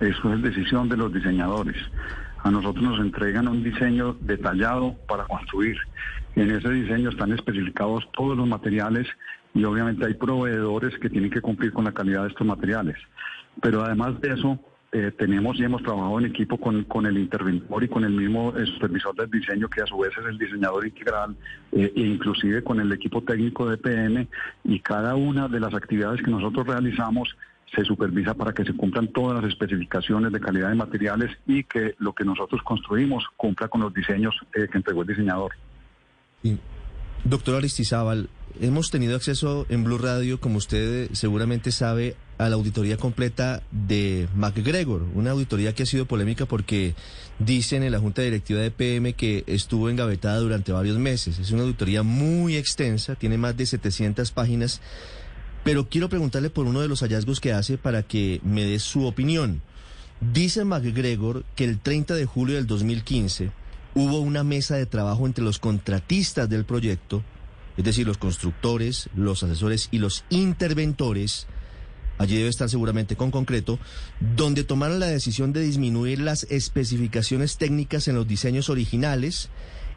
Eso es decisión de los diseñadores. A nosotros nos entregan un diseño detallado para construir. En ese diseño están especificados todos los materiales y obviamente hay proveedores que tienen que cumplir con la calidad de estos materiales. Pero además de eso, eh, tenemos y hemos trabajado en equipo con, con el interventor y con el mismo eh, supervisor del diseño, que a su vez es el diseñador integral, eh, e inclusive con el equipo técnico de PM, y cada una de las actividades que nosotros realizamos se supervisa para que se cumplan todas las especificaciones de calidad de materiales y que lo que nosotros construimos cumpla con los diseños que entregó el diseñador. Doctor Aristizábal, hemos tenido acceso en Blue Radio, como usted seguramente sabe, a la auditoría completa de MacGregor, una auditoría que ha sido polémica porque dicen en la Junta Directiva de PM que estuvo engavetada durante varios meses. Es una auditoría muy extensa, tiene más de 700 páginas, pero quiero preguntarle por uno de los hallazgos que hace para que me dé su opinión. Dice MacGregor que el 30 de julio del 2015 hubo una mesa de trabajo entre los contratistas del proyecto, es decir, los constructores, los asesores y los interventores, allí debe estar seguramente con concreto, donde tomaron la decisión de disminuir las especificaciones técnicas en los diseños originales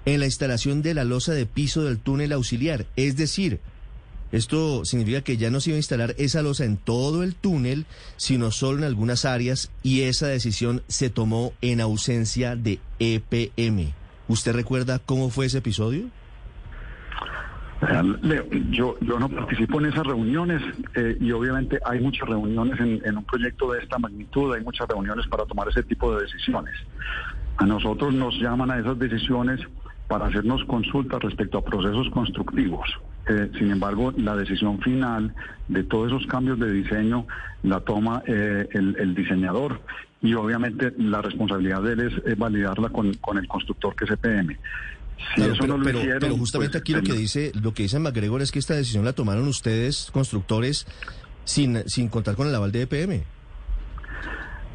en la instalación de la losa de piso del túnel auxiliar, es decir, esto significa que ya no se iba a instalar esa losa en todo el túnel, sino solo en algunas áreas y esa decisión se tomó en ausencia de EPM. ¿Usted recuerda cómo fue ese episodio? yo, yo no participo en esas reuniones eh, y obviamente hay muchas reuniones en, en, un proyecto de esta magnitud, hay muchas reuniones para tomar ese tipo de decisiones. A nosotros nos llaman a esas decisiones para hacernos consultas respecto a procesos constructivos. Eh, sin embargo, la decisión final de todos esos cambios de diseño la toma eh, el, diseñador y obviamente la responsabilidad de él es, validarla con, el constructor que es EPM. Si eso no lo pero, justamente pues, aquí lo que dice lo que dice MacGregor es que esta decisión la tomaron ustedes, constructores, sin, sin contar con el aval de EPM.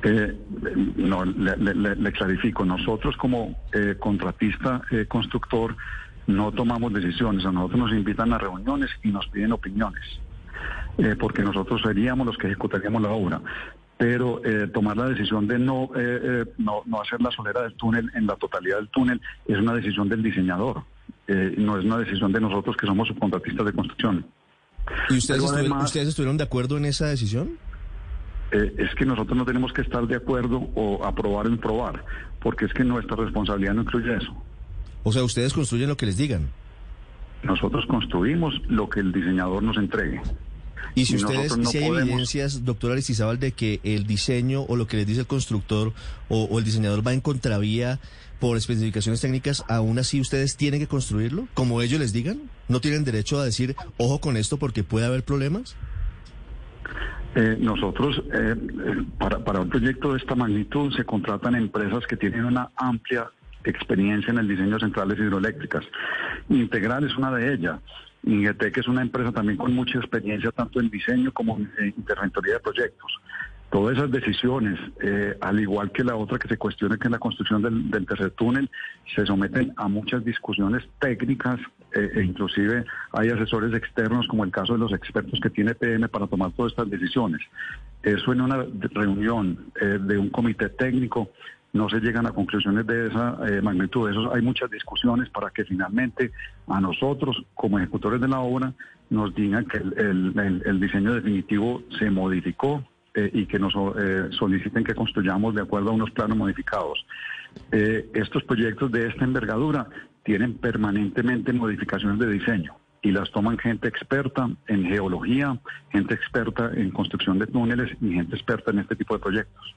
Eh, no, le, clarifico. Nosotros como contratista constructor no tomamos decisiones, a nosotros nos invitan a reuniones y nos piden opiniones, eh, porque nosotros seríamos los que ejecutaríamos la obra. Pero eh, tomar la decisión de no, eh, no, no hacer la solera del túnel en la totalidad del túnel es una decisión del diseñador, no es una decisión de nosotros que somos subcontratistas de construcción. ¿Y ustedes, ustedes estuvieron de acuerdo en esa decisión? es que nosotros no tenemos que estar de acuerdo o aprobar o improbar, porque es que nuestra responsabilidad no incluye eso. O sea, ustedes construyen lo que les digan. Nosotros construimos lo que el diseñador nos entregue. Y si ustedes, si hay evidencias, doctor Aristizábal, de que el diseño o lo que les dice el constructor o, el diseñador va en contravía por especificaciones técnicas, aún así ustedes tienen que construirlo, como ellos les digan? ¿No tienen derecho a decir, ojo con esto porque puede haber problemas? Eh, nosotros, eh, eh, para, para un proyecto de esta magnitud, se contratan empresas que tienen una amplia experiencia en el diseño de centrales hidroeléctricas. Integral es una de ellas. Ingetec es una empresa también con mucha experiencia tanto en diseño como en interventoría de proyectos. Todas esas decisiones, eh, al igual que la otra que se cuestiona que es la construcción del, tercer túnel, se someten a muchas discusiones técnicas eh, e inclusive hay asesores externos como el caso de los expertos que tiene PM para tomar todas estas decisiones. Eso en una reunión eh, de un comité técnico no se llegan a conclusiones de esa eh, magnitud. Eso, hay muchas discusiones para que finalmente a nosotros, como ejecutores de la obra, nos digan que el, diseño definitivo se modificó eh, y que nos eh, soliciten que construyamos de acuerdo a unos planos modificados. estos proyectos de esta envergadura tienen permanentemente modificaciones de diseño y las toman gente experta en geología, gente experta en construcción de túneles y gente experta en este tipo de proyectos.